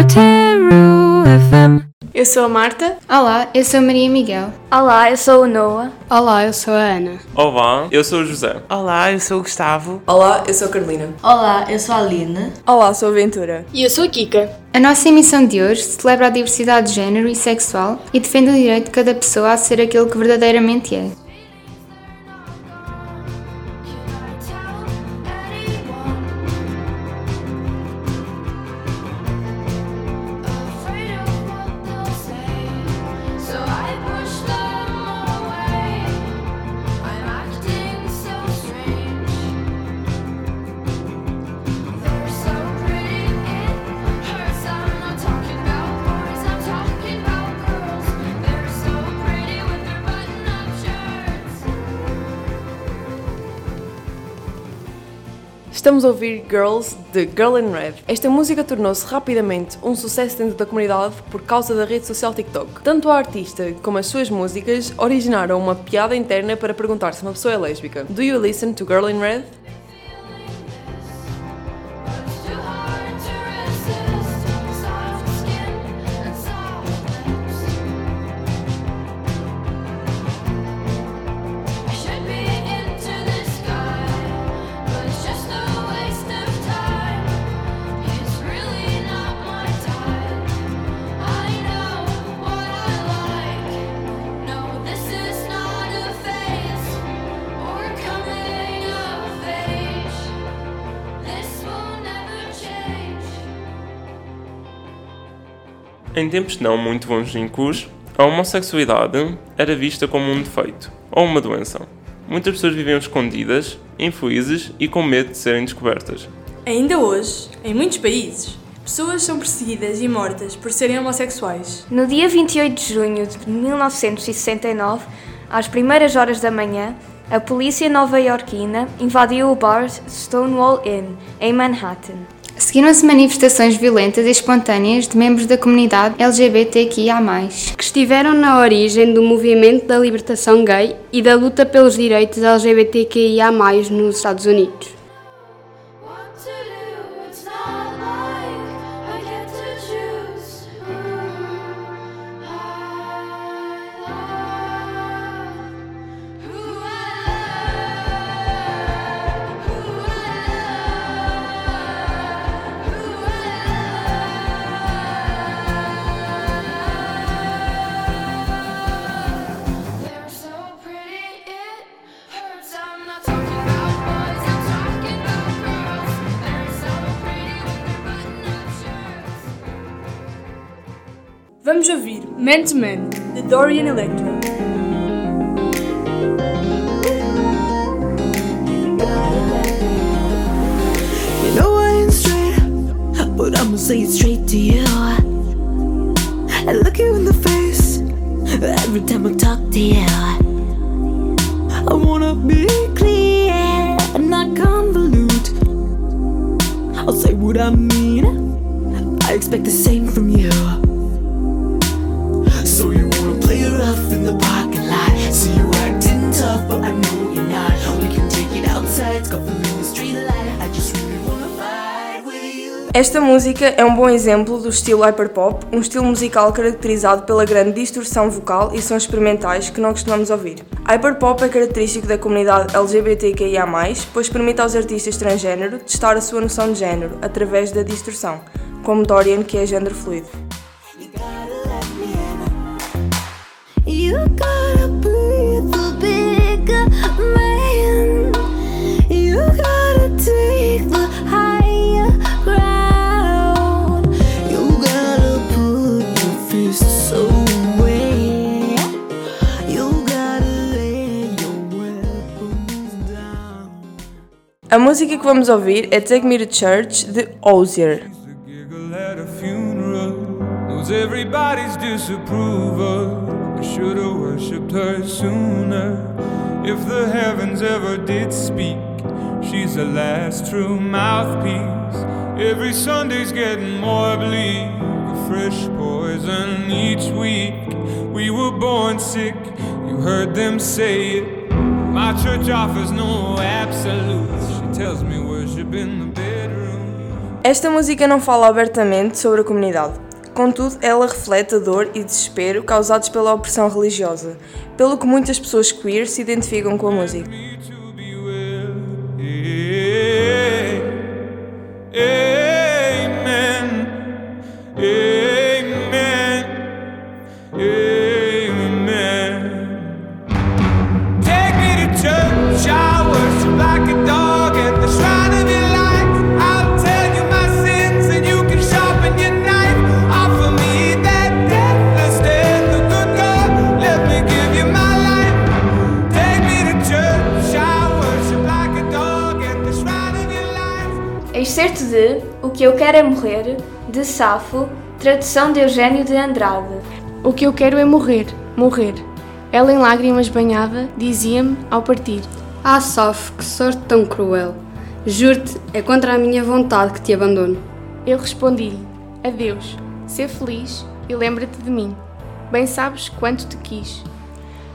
Otero FM. Eu sou a Marta. Olá, eu sou a Maria Miguel. Olá, eu sou o Noah. Olá, eu sou a Ana. Olá, eu sou o José. Olá, eu sou o Gustavo. Olá, eu sou a Carolina. Olá, eu sou a Aline. Olá, sou a Ventura. E eu sou a Kika. A nossa emissão de hoje celebra a diversidade de género e sexual e defende o direito de cada pessoa a ser aquilo que verdadeiramente é. Estamos a ouvir Girls de Girl in Red. Esta música tornou-se rapidamente um sucesso dentro da comunidade por causa da rede social TikTok. Tanto a artista como as suas músicas originaram uma piada interna para perguntar se uma pessoa é lésbica. Do you listen to Girl in Red? Em tempos não muito longínquos, a homossexualidade era vista como um defeito ou uma doença. Muitas pessoas viviam escondidas, infelizes e com medo de serem descobertas. Ainda hoje, em muitos países, pessoas são perseguidas e mortas por serem homossexuais. No dia 28 de junho de 1969, às primeiras horas da manhã, a polícia nova-iorquina invadiu o bar Stonewall Inn, em Manhattan. Seguiram-se manifestações violentas e espontâneas de membros da comunidade LGBTQIA+, que estiveram na origem do movimento da libertação gay e da luta pelos direitos LGBTQIA+, nos Estados Unidos. Vamos ouvir Man to Man, de Dorian Electro. You know I ain't straight, but I'ma say it straight to you. I look you in the face every time I talk to you. I wanna be clear and not convolute. I'll say what I mean. I expect the same from you. Esta música é um bom exemplo do estilo hyperpop, um estilo musical caracterizado pela grande distorção vocal e sons experimentais que não costumamos ouvir. Hyperpop é característico da comunidade LGBTQIA+, pois permite aos artistas transgênero testar a sua noção de género através da distorção, como Dorian, que é género fluido. You A música que vamos ouvir é Take Me to Church, de Ozier. everybody's disapproval. I should have worshipped her sooner. If the heavens ever did speak, she's the last true mouthpiece. Every Sunday's getting more bleak, a fresh poison each week. We were born sick, you heard them say it. My church offers no absolutes. Esta música não fala abertamente sobre a comunidade. Contudo, ela reflete a dor e desespero causados pela opressão religiosa, pelo que muitas pessoas queer se identificam com a música. Excerto de O que eu quero é morrer, de Safo, tradução de Eugênio de Andrade. O que eu quero é morrer, morrer. Ela, em lágrimas banhada, dizia-me ao partir: Ah, Saf, que sorte tão cruel. Juro-te, é contra a minha vontade que te abandono. Eu respondi-lhe: Adeus, sê feliz e lembra-te de mim. Bem sabes quanto te quis.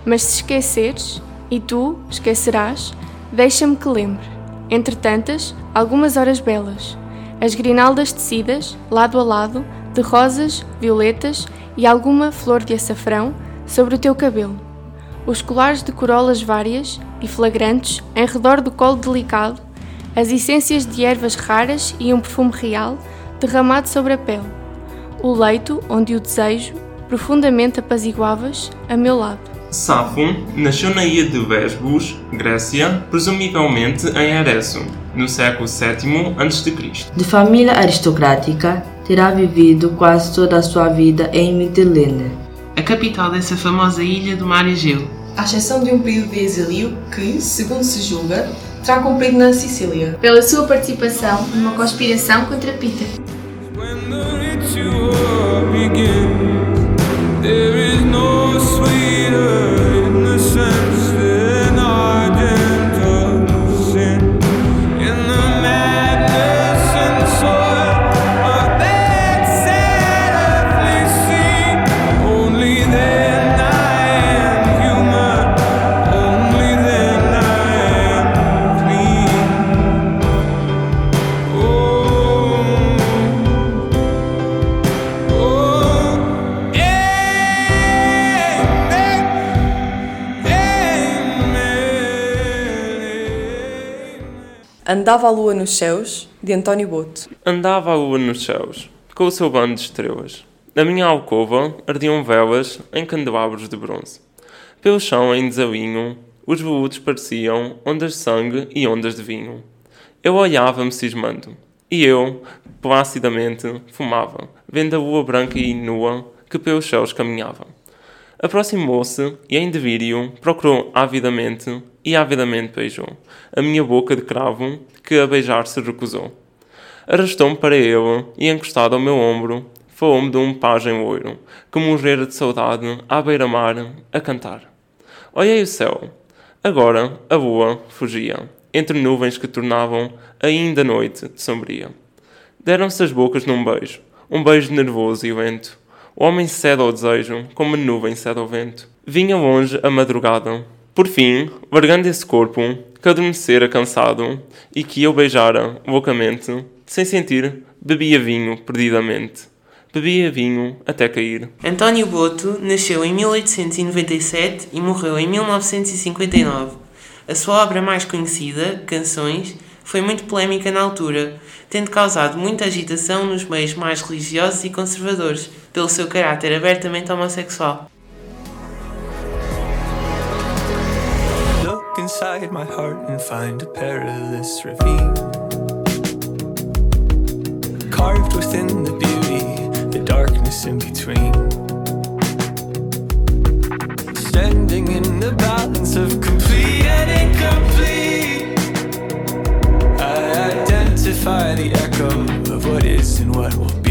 Mas se esqueceres, e tu esquecerás, deixa-me que lembre. Entre tantas, algumas horas belas, as grinaldas tecidas, lado a lado, de rosas, violetas e alguma flor de açafrão sobre o teu cabelo. Os colares de corolas várias e flagrantes em redor do colo delicado, as essências de ervas raras e um perfume real derramado sobre a pele. O leito onde o desejo, profundamente apaziguavas, a meu lado. Safo nasceu na ilha de Lesbos, Grécia, presumivelmente em Ereso, no século VII a.C. De família aristocrática, terá vivido quase toda a sua vida em Mitilene. A capital dessa famosa ilha do mar Egeu. à exceção de um período de exílio que, segundo se julga, terá cumprido na Sicília. Pela sua participação numa conspiração contra Peter. Andava a lua nos céus, de António Boto. Andava a lua nos céus, com o seu bando de estrelas. Na minha alcova ardiam velas em candelabros de bronze. Pelo chão, em desalinho, os volutos pareciam ondas de sangue e ondas de vinho. Eu olhava-me cismando, e eu, placidamente, fumava, vendo a lua branca e nua que pelos céus caminhava. Aproximou-se e, em delírio, procurou avidamente e avidamente beijou a minha boca de cravo, que a beijar se recusou. Arrastou-me para ele e, encostado ao meu ombro, falou-me de um pajem loiro, que morrera de saudade à beira-mar, a cantar. Olhei o céu. Agora a lua fugia, entre nuvens que tornavam ainda a noite sombria. Deram-se as bocas num beijo, um beijo nervoso e lento. O homem cede ao desejo, como nuvem cede ao vento. Vinha longe a madrugada. Por fim, largando esse corpo, que adormecera cansado, e que eu beijara loucamente, sem sentir, bebia vinho perdidamente. Bebia vinho até cair. António Boto nasceu em 1897 e morreu em 1959. A sua obra mais conhecida, Canções, foi muito polémica na altura, tendo causado muita agitação nos meios mais religiosos e conservadores, pelo seu caráter abertamente homossexual. Look inside my heart and find a perilous ravine. Carved within the beauty, the darkness in between. Standing in the balance of complete identify the echo of what is and what will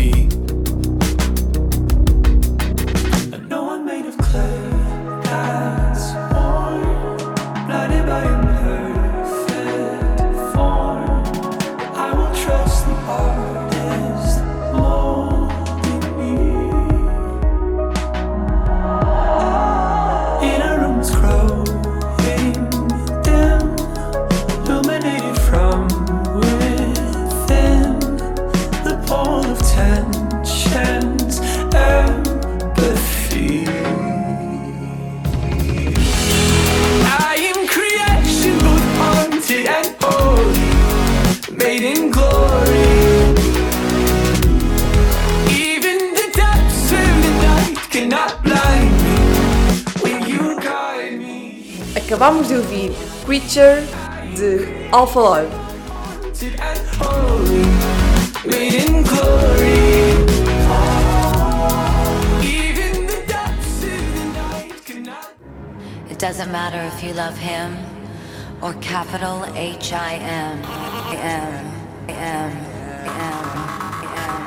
Acabámos de ouvir Creature de Alpha Live. It doesn't matter if you love him or capital H I M. M. M. M. M.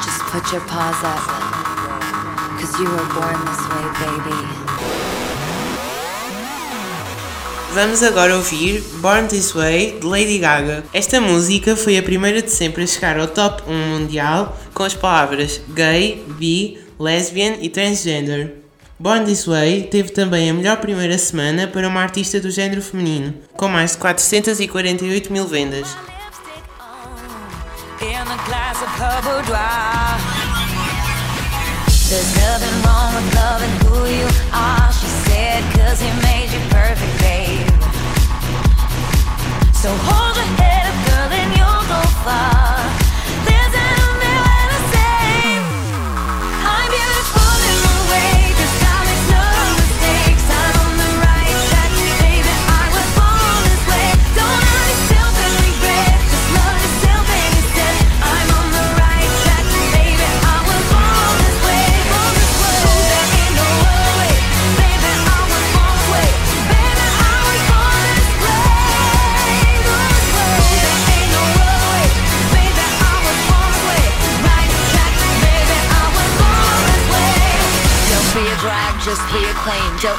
Just put your paws up. Cause you were born this way, baby. Vamos agora ouvir Born This Way de Lady Gaga. Esta música foi a primeira de sempre a chegar ao top 1 mundial com as palavras gay, bi, lesbian e transgender. Born This Way teve também a melhor primeira semana para uma artista do género feminino, com mais de 448 mil vendas. There's nothing wrong with loving who you are, she said, cause he made you perfect, babe. So hold your head up, girl, and you'll go far.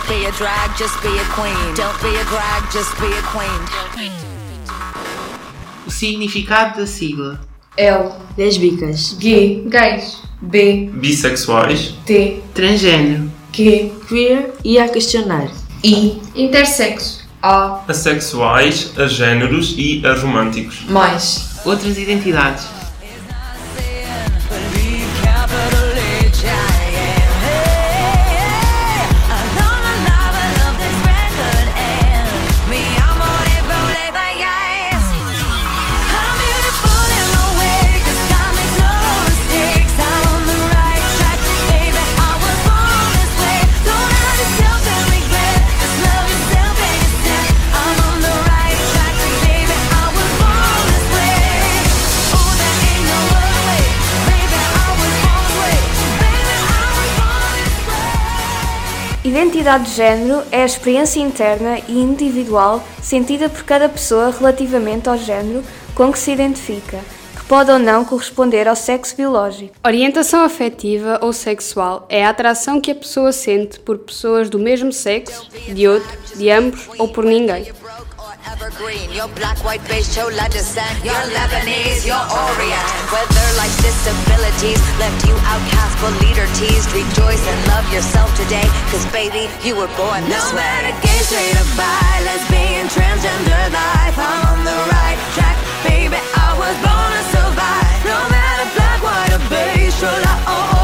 Be a drag, just be a queen. Don't be a drag, just be a queen. O significado da sigla L. Lésbicas. G. Gays. B. Bissexuais. T. Transgênero Q. Queer e a questionar. I. Intersexo. A. Assexuais, agéneros e aromânticos. Mais. Outras identidades Identidade de género é a experiência interna e individual sentida por cada pessoa relativamente ao género com que se identifica, que pode ou não corresponder ao sexo biológico. Orientação afetiva ou sexual é a atração que a pessoa sente por pessoas do mesmo sexo, de outro, de ambos ou por ninguém. Evergreen. Your black, white, beige, chola descent. You're Lebanese, you're Orient. Whether life's disabilities left you outcast but leader teased, rejoice and love yourself today. Cause baby, you were born this No way. matter gay, straight or bi, lesbian, transgender life, I'm on the right track, baby. I was born to survive. No matter black, white, or beige, chola or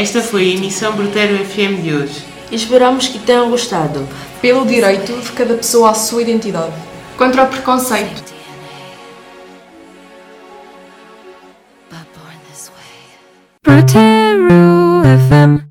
Esta foi a emissão Brutero FM de hoje. Esperamos que tenham gostado. Pelo direito de cada pessoa à sua identidade. Contra o preconceito. Brutero FM.